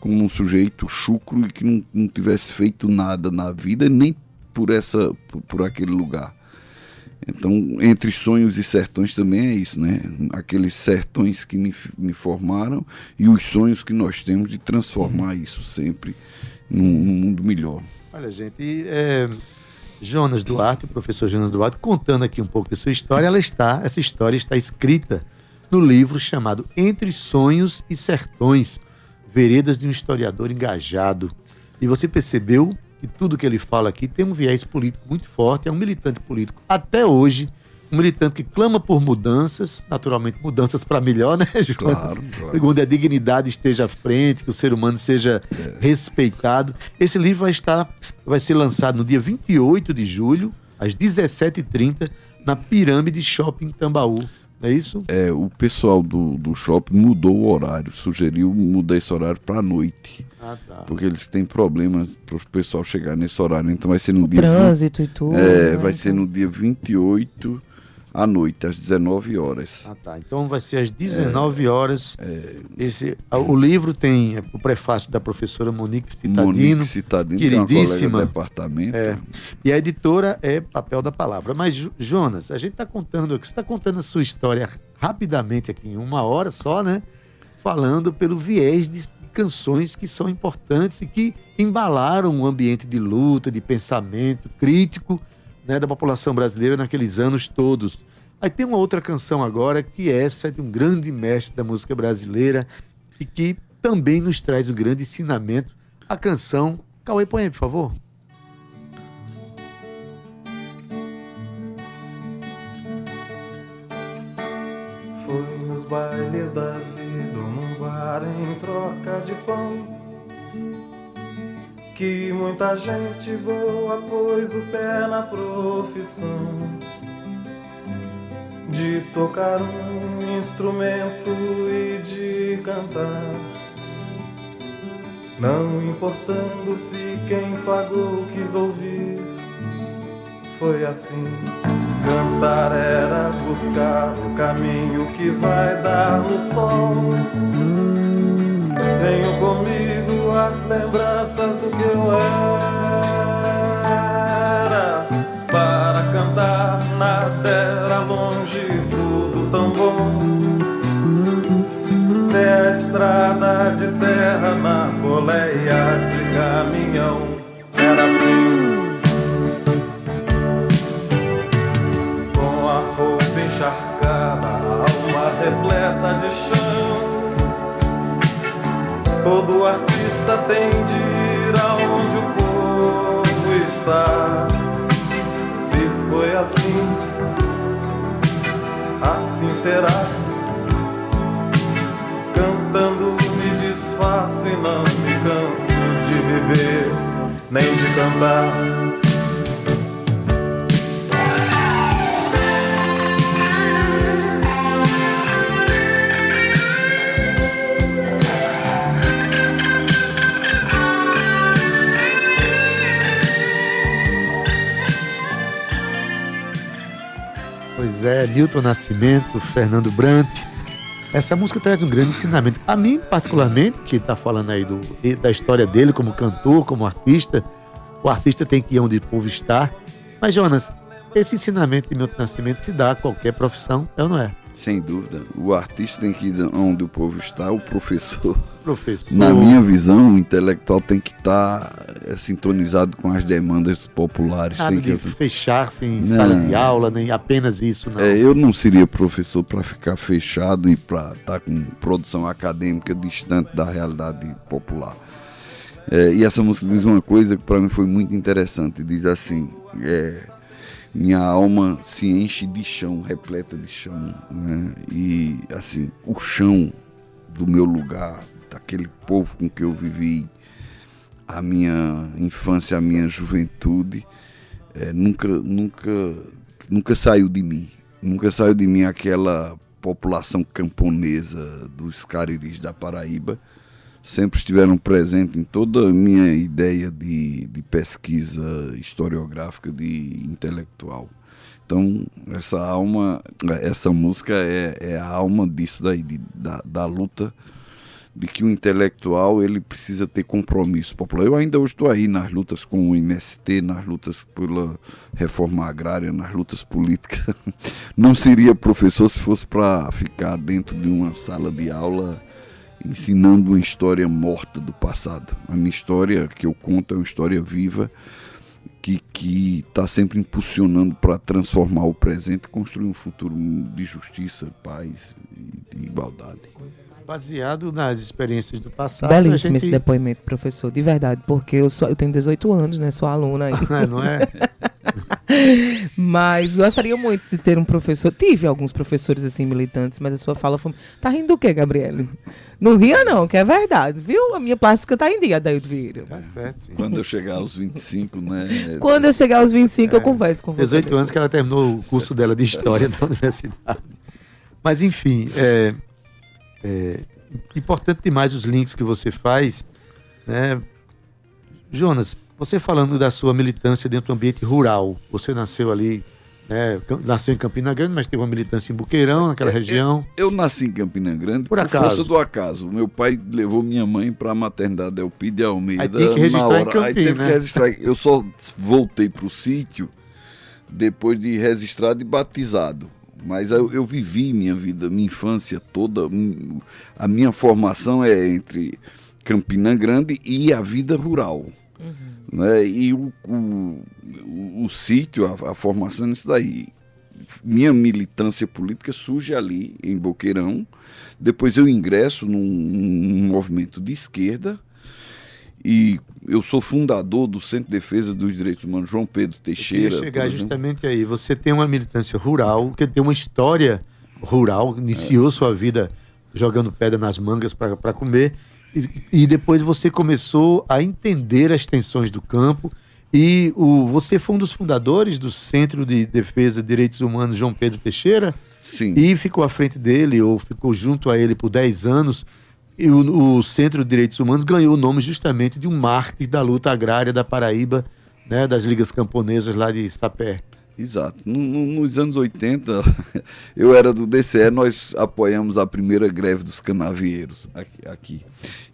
como um sujeito chucro e que não, não tivesse feito nada na vida, nem por, essa, por, por aquele lugar. Então, entre sonhos e sertões também é isso, né? Aqueles sertões que me, me formaram e os sonhos que nós temos de transformar isso sempre num, num mundo melhor. Olha, gente, é, Jonas Duarte, o professor Jonas Duarte, contando aqui um pouco da sua história, ela está, essa história está escrita no livro chamado Entre Sonhos e Sertões, Veredas de um Historiador Engajado. E você percebeu que tudo que ele fala aqui tem um viés político muito forte, é um militante político até hoje, um militante que clama por mudanças, naturalmente mudanças para melhor, né, Jonas? Claro, claro. Onde a dignidade esteja à frente, que o ser humano seja respeitado. Esse livro vai estar, vai ser lançado no dia 28 de julho, às 17h30, na Pirâmide Shopping Tambaú, é isso? É, o pessoal do, do shopping mudou o horário, sugeriu mudar esse horário para a noite. Ah, tá. Porque eles têm problemas para o pessoal chegar nesse horário. Então vai ser no O dia. trânsito e tudo. É, né? vai ser no dia 28 à noite, às 19 horas. Ah, tá. Então vai ser às 19 horas. Esse, a- o livro tem é, o prefácio da professora Monique Citadino. Monique Citadino, que é queridíssima. do departamento. É. E a editora é Papel da Palavra. Mas, Jo- Jonas, a gente está contando aqui, você está contando a sua história rapidamente aqui, em uma hora só, né? Falando pelo viés de canções que são importantes e que embalaram um ambiente de luta, de pensamento crítico né, da população brasileira naqueles anos todos. Aí tem uma outra canção agora que essa é de um grande mestre da música brasileira e que também nos traz um grande ensinamento. A canção. Cauê, põe aí, por favor. Foi nos bailes da vida num bar em troca de pão Que muita gente boa pôs o pé na profissão De tocar um instrumento e de cantar Não importando se quem pagou quis ouvir Foi assim Cantar era buscar o caminho que vai dar no sol. Tenho comigo as lembranças do que eu era. Para cantar nada era longe, tudo tão bom. Tem a estrada de terra na boleia de caminhão. Era assim. com a roupa encharcada, a alma repleta de chão. Todo artista tem de ir aonde o povo está. Se foi assim, assim será. Cantando me desfaço e não me canso de viver, nem de cantar. Milton Nascimento, Fernando Brant. Essa música traz um grande ensinamento. A mim, particularmente, que está falando aí do, da história dele como cantor, como artista, o artista tem que ir onde o povo está. Mas, Jonas, esse ensinamento de Milton Nascimento se dá a qualquer profissão, é ou não é? Sem dúvida. O artista tem que ir onde o povo está, o professor. Professor. Na minha visão, o intelectual tem que estar é, sintonizado com as demandas populares. Nada tem de que... fechar-se em Não. sala de aula, nem apenas isso, não. É, eu não seria professor para ficar fechado e para estar com produção acadêmica distante da realidade popular. É, e essa música diz uma coisa que para mim foi muito interessante. Diz assim: é, minha alma se enche de chão, repleta de chão, né? e assim o chão do meu lugar, daquele povo com que eu vivi a minha infância, a minha juventude, é, nunca, nunca, nunca saiu de mim. Nunca saiu de mim aquela população camponesa dos Cariris da Paraíba. Sempre estiveram presentes em toda a minha ideia de, de pesquisa historiográfica, de intelectual. Então, essa alma, essa música é, é a alma disso daí, de- da, da luta de que o intelectual ele precisa ter compromisso popular. Eu ainda hoje estou aí nas lutas com o MST, nas lutas pela reforma agrária, nas lutas políticas. Não seria professor se fosse para ficar dentro de uma sala de aula ensinando uma história morta do passado. A minha história que eu conto é uma história viva que que está sempre impulsionando para transformar o presente e construir um futuro de justiça, paz e de igualdade. Baseado nas experiências do passado. Belíssimo a esse gente... depoimento, professor, de verdade, porque eu, sou, eu tenho 18 anos, né? Sou aluna aí. É, não é? Mas gostaria muito de ter um professor. Tive alguns professores assim militantes, mas a sua fala foi. Tá rindo do quê, Gabriele? Não ria, não, que é verdade, viu? A minha plástica tá em dia, Daildo Vieira. Tá certo, sim. Quando eu chegar aos 25, né? Quando eu chegar aos 25, eu converso com você. 18 anos que ela terminou o curso dela de História da Universidade. Mas enfim, é, é importante demais os links que você faz, né? Jonas, você falando da sua militância dentro do ambiente rural, você nasceu ali, né, nasceu em Campina Grande, mas teve uma militância em Buqueirão, naquela É, região. Eu nasci em Campina Grande Por por, acaso. força do acaso. Meu pai levou minha mãe para a maternidade Elpi de Almeida. Aí tem que registrar na em hora. Aí Campina, teve né? que registrar. Eu só voltei para o sítio depois de registrado e batizado. Mas eu, eu vivi minha vida, minha infância toda. hum, A minha formação é entre Campina Grande e a vida rural. Né? E o, o, o, o sítio, a, a formação nisso daí. Minha militância política surge ali, em Boqueirão. Depois eu ingresso num, num movimento de esquerda. E eu sou fundador do Centro de Defesa dos Direitos Humanos João Pedro Eu Teixeira. queria chegar justamente aí. Você tem uma militância rural, que tem uma história rural, iniciou sua vida jogando pedra nas mangas para comer, e, e depois você começou a entender as tensões do campo. E o, você foi um dos fundadores do Centro de Defesa de Direitos Humanos João Pedro Teixeira Sim. e ficou à frente dele, ou ficou junto a ele por 10 anos. E o, o Centro de Direitos Humanos ganhou o nome justamente de um mártir da luta agrária da Paraíba, né, das ligas camponesas lá de Sapé. Exato. No- no- nos anos 80, eu era do DCE, nós apoiamos a primeira greve dos canavieiros aqui. aqui.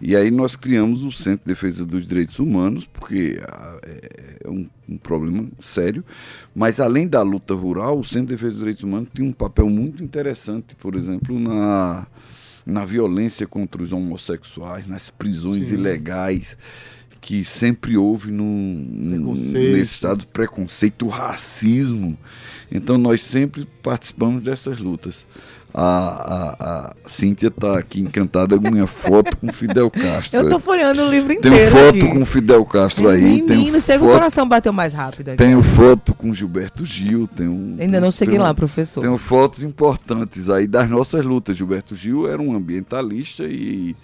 E aí nós criamos o Centro de Defesa dos Direitos Humanos, porque ah, é é um, um problema sério. Mas além da luta rural, o Centro de Defesa dos Direitos Humanos tem um papel muito interessante, por exemplo, na, na violência contra os homossexuais, nas prisões Sim. ilegais que sempre houve no, nesse estado preconceito, racismo. Então nós sempre participamos dessas lutas. A, a, a Cíntia está aqui encantada com minha foto com Fidel Castro. Eu tô folheando o livro inteiro. foto aqui. com Fidel Castro aí. Menino, tenho chega o foto, coração bateu mais rápido aqui. tenho foto com Gilberto Gil. Tenho, Ainda não cheguei tenho- lá, professor. Tenho fotos importantes aí das nossas lutas. Gilberto Gil era um ambientalista e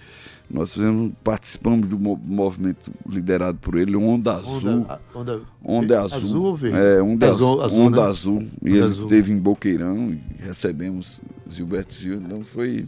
nós fizemos, participamos do mo- movimento liderado por ele, Onda Azul. Onda, onda, Onda azul. Azul ou verde? É, onda Azul- azul. azul, onda né? azul. E Onda ele azul. esteve em Boqueirão e recebemos Gilberto Gil. Então foi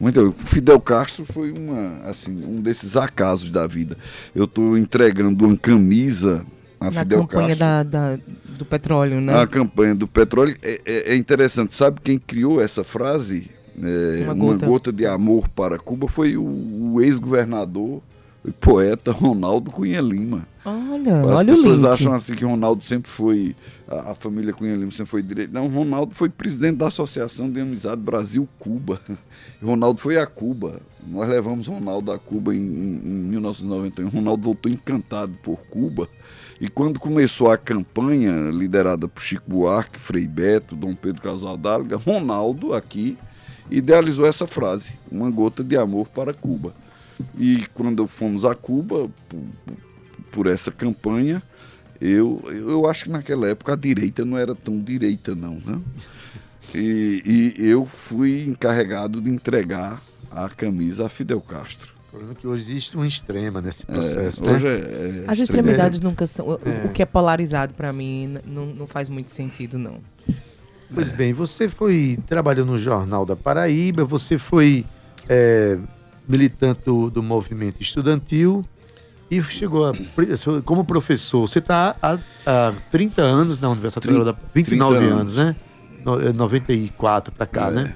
muito. Fidel Castro foi uma, assim, um desses acasos da vida. Eu estou entregando uma camisa a Na Fidel campanha Castro. da, da- do petróleo, né? A campanha do petróleo é, é- é interessante. Sabe quem criou essa frase? É, Uma uma, gota. gota. de amor para Cuba foi o, o ex-governador e poeta Ronaldo Cunha Lima. Olha, As olha o pessoas link. acham assim que Ronaldo sempre foi. A, a família Cunha Lima sempre foi direito. Não, Ronaldo foi presidente da Associação de Amizade Brasil-Cuba. Ronaldo foi a Cuba. Nós levamos Ronaldo a Cuba em, em, em 1991. Ronaldo voltou encantado por Cuba. E quando começou a campanha liderada por Chico Buarque, Frei Beto, Dom Pedro Casaldáliga, Ronaldo aqui idealizou essa frase: uma gota de amor para Cuba. E quando fomos a Cuba, por, por essa campanha, eu, eu acho que naquela época a direita não era tão direita, não. Né? E, e eu fui encarregado de entregar a camisa a Fidel Castro. É que hoje existe uma extrema nesse É, processo, hoje né? é, é As extremidade. extremidades nunca são. o- É. O que é polarizado pra mim não, não faz muito sentido, não. Pois bem, você foi trabalhou no Jornal da Paraíba, você foi é, militante do, do movimento estudantil e chegou a, como professor. Você está há, há 30 anos na Universidade Trin- Federal da 29 30 anos, né? No- é, 94 para cá, É, né?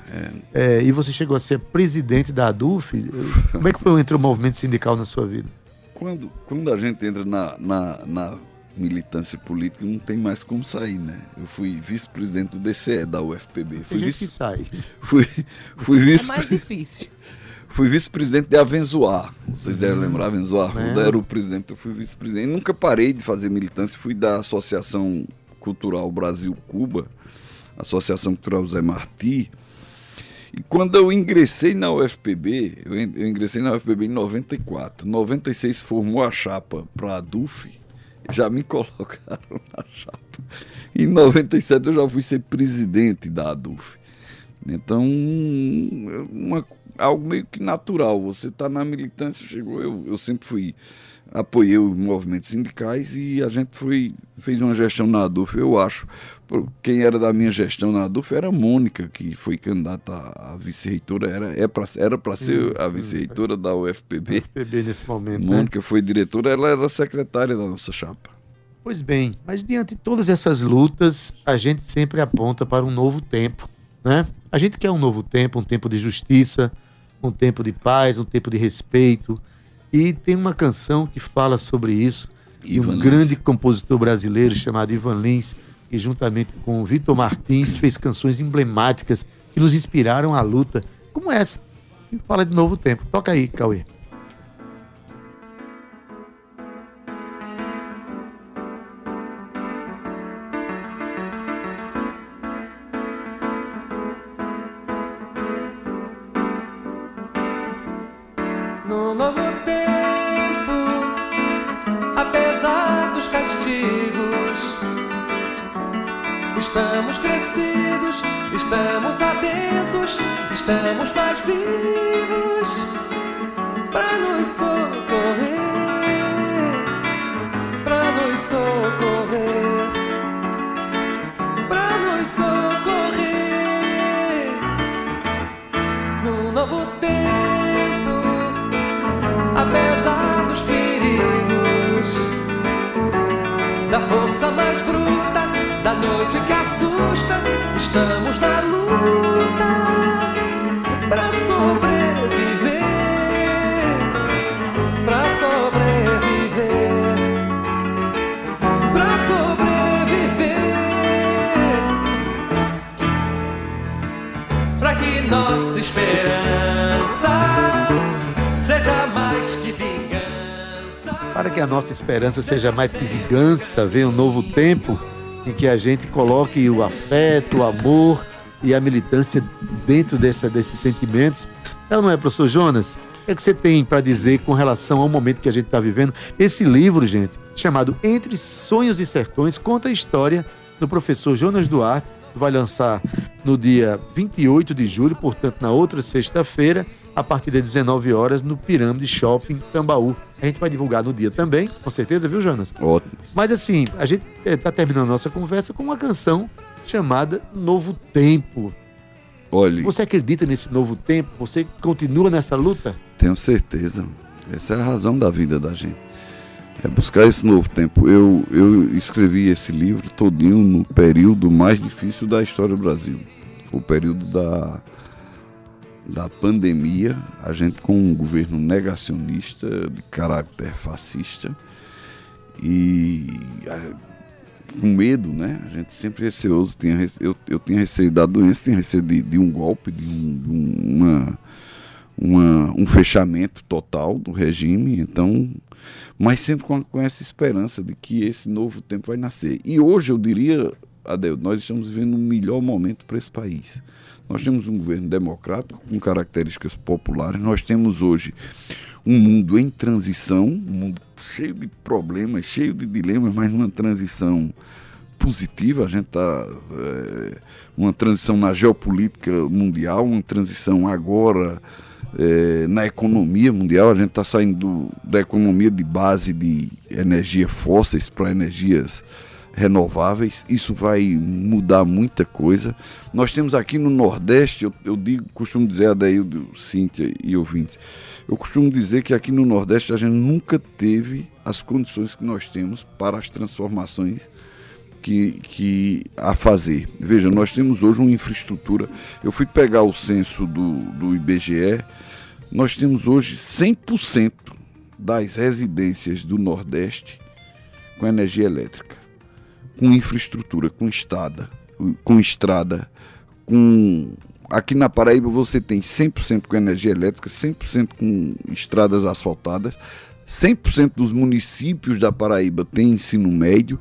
é. E você chegou a ser presidente da ADUF. Como é que foi entrou o movimento sindical na sua vida? Quando, quando a gente entra na, na, na militância política, não tem mais como sair, né? Eu fui vice-presidente do DCE da UFPB. Fui gente que vice- sai. fui, fui É vice mais difícil. Fui vice-presidente de Avenzoar. Vocês devem lembrar, Avenzoar. Ruda era o presidente, eu fui vice-presidente. Nunca parei de fazer militância, fui da Associação Cultural Brasil-Cuba, Associação Cultural Zé Marti. E quando eu ingressei na UFPB, eu ingressei na UFPB em 94. 96 formou a chapa para a DUF, já me colocaram na chapa. Em 97 eu já fui ser presidente da ADUF. Então, uma- algo meio que natural. Você está na militância, chegou. Eu, eu sempre fui apoiei os movimentos sindicais e a gente foi fez uma gestão na ADUF, eu acho. Quem era da minha gestão na ADUF era a Mônica, que foi candidata a vice-reitora, era é pra, era para ser sim, a vice-reitora da UFPB. UFPB nesse momento. Né? Mônica né? foi diretora, ela era secretária da nossa chapa. Pois bem, mas diante de todas essas lutas, a gente sempre aponta para um novo tempo, né? A gente quer um novo tempo, um tempo de justiça, um tempo de paz, um tempo de respeito, e tem uma canção que fala sobre isso, de um Lins. grande compositor brasileiro chamado Ivan Lins, que juntamente com Vitor Martins fez canções emblemáticas que nos inspiraram à luta, como essa, que fala de novo tempo. Toca aí, Cauê. Estamos mais vivos noite que assusta, estamos na luta pra sobreviver, pra sobreviver, pra sobreviver, pra que nossa esperança seja mais que vingança. Para que a nossa esperança seja mais que vingança, venha um novo tempo em que a gente coloque o afeto, o amor e a militância dentro dessa, desses sentimentos. Não, não é, professor Jonas? O que, é que você tem para dizer com relação ao momento que a gente está vivendo? Esse livro, gente, chamado Entre Sonhos e Sertões, conta a história do professor Jonas Duarte, que vai lançar no dia 28 de julho, portanto, na outra sexta-feira, a partir das 19 horas, no Pirâmide Shopping Tambaú. A gente vai divulgar no dia também, com certeza, viu, Jonas? Ótimo. Mas assim, a gente está terminando a nossa conversa com uma canção chamada Novo Tempo. Olha. Você acredita nesse novo tempo? Você continua nessa luta? Tenho certeza. Essa é a razão da vida da gente. É buscar esse novo tempo. Eu, eu escrevi esse livro todinho no período mais difícil da história do Brasil. Foi o período da, da pandemia, a gente com um governo negacionista, de caráter fascista, e com medo, né? A gente sempre receoso. Tinha, eu, eu tinha receio da doença, tinha receio de, de um golpe, de, um, de uma, uma, um fechamento total do regime. Então, mas sempre com, com essa esperança de que esse novo tempo vai nascer. E hoje eu diria, Adel, nós estamos vivendo um melhor momento para esse país. Nós temos um governo democrático com características populares. Nós temos hoje um mundo em transição, um mundo cheio de problemas, cheio de dilemas, mas numa transição positiva. A gente está. É, uma transição na geopolítica mundial, uma transição agora é, na economia mundial. A gente está saindo do, da economia de base de energia fósseis para energias renováveis. Isso vai mudar muita coisa. Nós temos aqui no Nordeste, eu, eu digo, costumo dizer a Daíldo, Cíntia e ouvintes, eu costumo dizer que aqui no Nordeste a gente nunca teve as condições que nós temos para as transformações que, que a fazer. Veja, nós temos hoje uma infraestrutura. Eu fui pegar o censo do, do IBGE, nós temos hoje 100% das residências do Nordeste com energia elétrica com infraestrutura, com estrada, com estrada, com aqui na Paraíba você tem 100% com energia elétrica, 100% com estradas asfaltadas, 100% dos municípios da Paraíba têm ensino médio.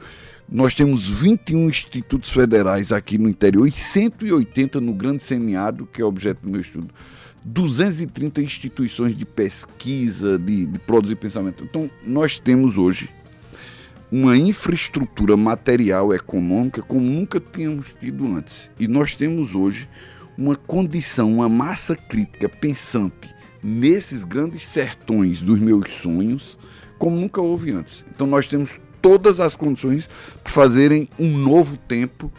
Nós temos 21 institutos federais aqui no interior e 180 no Grande Semiárido, que é objeto do meu estudo. 230 instituições de pesquisa, de, de produzir pensamento. Então, nós temos hoje uma infraestrutura material econômica como nunca tínhamos tido antes. E nós temos hoje uma condição, uma massa crítica pensante nesses grandes sertões dos meus sonhos, como nunca houve antes. Então nós temos todas as condições para fazerem um novo tempo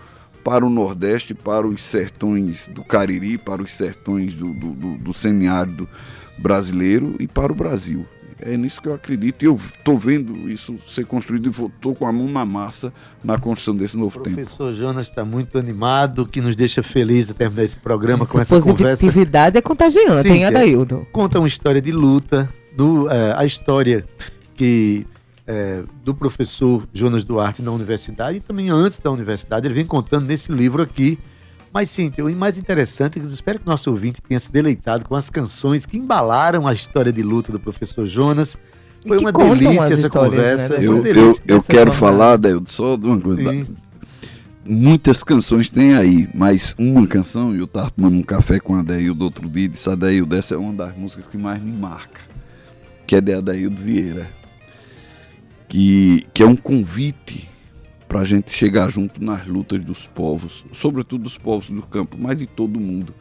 para o Nordeste, para os sertões do Cariri, para os sertões do, do, do, do semiárido brasileiro e para o Brasil. É nisso que eu acredito e eu estou vendo isso ser construído e estou com a mão na massa na construção desse O novo tempo. professor Jonas está muito animado, que nos deixa feliz a terminar esse programa com Essa essa conversa. positividade é contagiante, hein, Cíntia. Adaildo? Conta uma história de luta, do, eh, a história que eh, do professor Jonas Duarte na universidade e também antes da universidade. Ele vem contando nesse livro aqui. Mas, Cíntia, o mais interessante é que eu espero que o nosso ouvinte tenha se deleitado com as canções que embalaram a história de luta do professor Jonas. Foi uma delícia essa histórias, conversa. né, Eu, eu, eu quero falar, Adeldo, só de uma coisa. Sim. Muitas canções tem aí, mas uma canção, eu tava tomando um café com a Adaildo outro dia e disse, Adaildo, essa é uma das músicas que mais me marca, que é de Adaildo Vieira, que, que é um convite pra gente chegar junto nas lutas dos povos, sobretudo dos povos do campo, mas de todo mundo,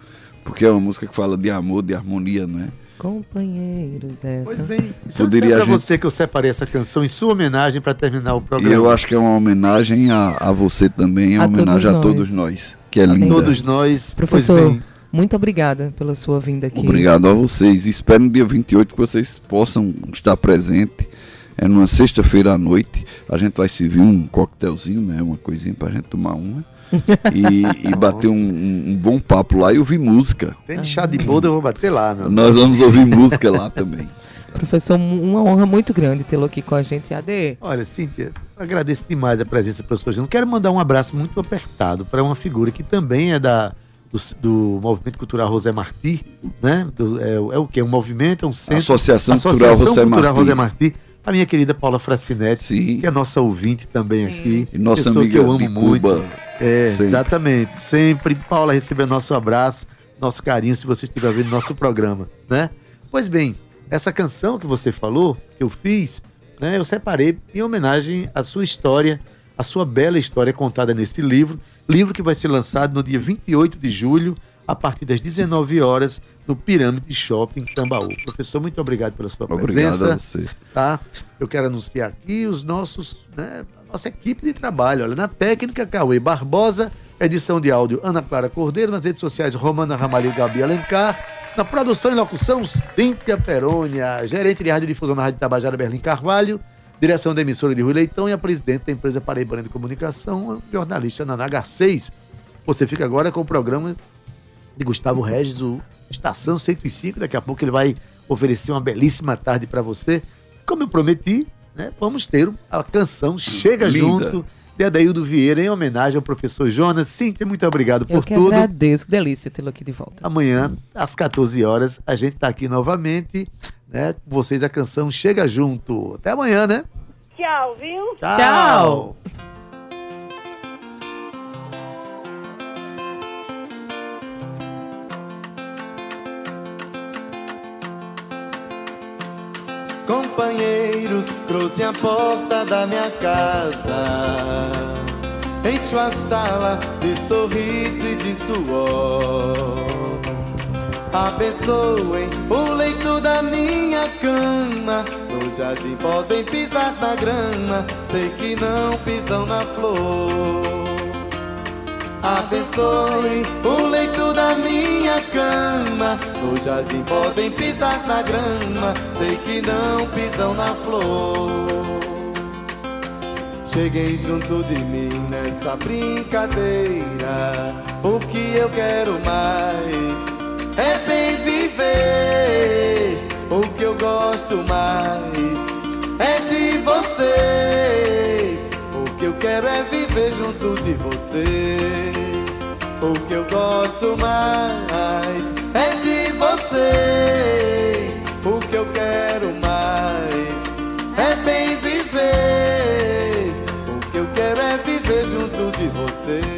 porque é uma música que fala de amor, de harmonia, né? Companheiros, essa. Pois bem, eu Poderia dizer pra a gente- você que eu separei essa canção em sua homenagem para terminar o E programa. eu acho que é uma homenagem a, a você também, é A uma homenagem todos a todos nós. que é linda. Todos nós. Professor, pois bem, muito obrigada pela sua vinda aqui. Obrigado a vocês. Espero no dia 28 que vocês possam estar presentes. É numa sexta-feira à noite. A gente vai servir um coquetelzinho, né? Uma coisinha pra gente tomar uma. E, e bater um, um- um bom papo lá e ouvir música. tem de chá de boda, eu vou bater lá, meu. Nós vamos ouvir música lá também. Professor, uma honra muito grande tê-lo aqui com a gente, AD. Olha, Cíntia, agradeço demais a presença do professor Júnior. Quero mandar um abraço muito apertado para uma figura que também é da, do, do Movimento Cultural José Martí, né? Do- é, o- é o quê? Um movimento, é um centro. Associação, Cultural Associação José Cultural. José Martí. A minha querida Paula Fracinetti, Sim. que é nossa ouvinte também Sim. aqui. E nossa pessoa amiga que eu amo de muito. Cuba. É, Sempre. exatamente. Sempre. Paula, receba nosso abraço, nosso carinho, se você estiver vendo nosso programa, né? Pois bem, essa canção que você falou, que eu fiz, né? Eu separei em homenagem à sua história, a sua bela história contada nesse livro. Livro que vai ser lançado no dia 28 de julho, a partir das 19 horas, no Pirâmide Shopping Tambaú. Professor, muito obrigado pela sua Obrigado presença a você. tá? Eu quero anunciar aqui os nossos, né, a nossa equipe de trabalho. Olha, na técnica, Cauê Barbosa, edição de áudio Ana Clara Cordeiro, nas redes sociais Romana Ramalho e Gabi Alencar, na produção e locução Cíntia Perônia, gerente de rádio difusão na Rádio Tabajara Berlim Carvalho, direção da emissora de Rui Leitão e a presidente da empresa Paraibana de Comunicação, jornalista Naná Garcês. Você fica agora com o programa de Gustavo Regis, o Estação 105. Daqui a pouco ele vai oferecer uma belíssima tarde para você. Como eu prometi, né, vamos ter a canção Chega Linda. Junto de Adaildo Vieira, em homenagem ao professor Jonas. Cíntia, muito obrigado Eu por que tudo. agradeço, que delícia tê-lo aqui de volta. Amanhã, às 14 horas, a gente tá aqui novamente, né? Com vocês a canção Chega Junto. Até amanhã, né? Tchau, viu? Tchau. Companheiros, trouxe a porta da minha casa. Encho a sala de sorriso e de suor. Abençoem o leito da minha cama. No jardim podem pisar na grama. Sei que não pisam na flor. Abençoe o leito da minha cama. No jardim podem pisar na grama. Sei que não pisam na flor. Cheguei junto de mim nessa brincadeira. O que eu quero mais é bem viver. O que eu gosto mais é de vocês. Que eu quero é viver junto de vocês. O que eu gosto mais é de vocês. O que eu quero mais é bem viver. O que eu quero é viver junto de vocês.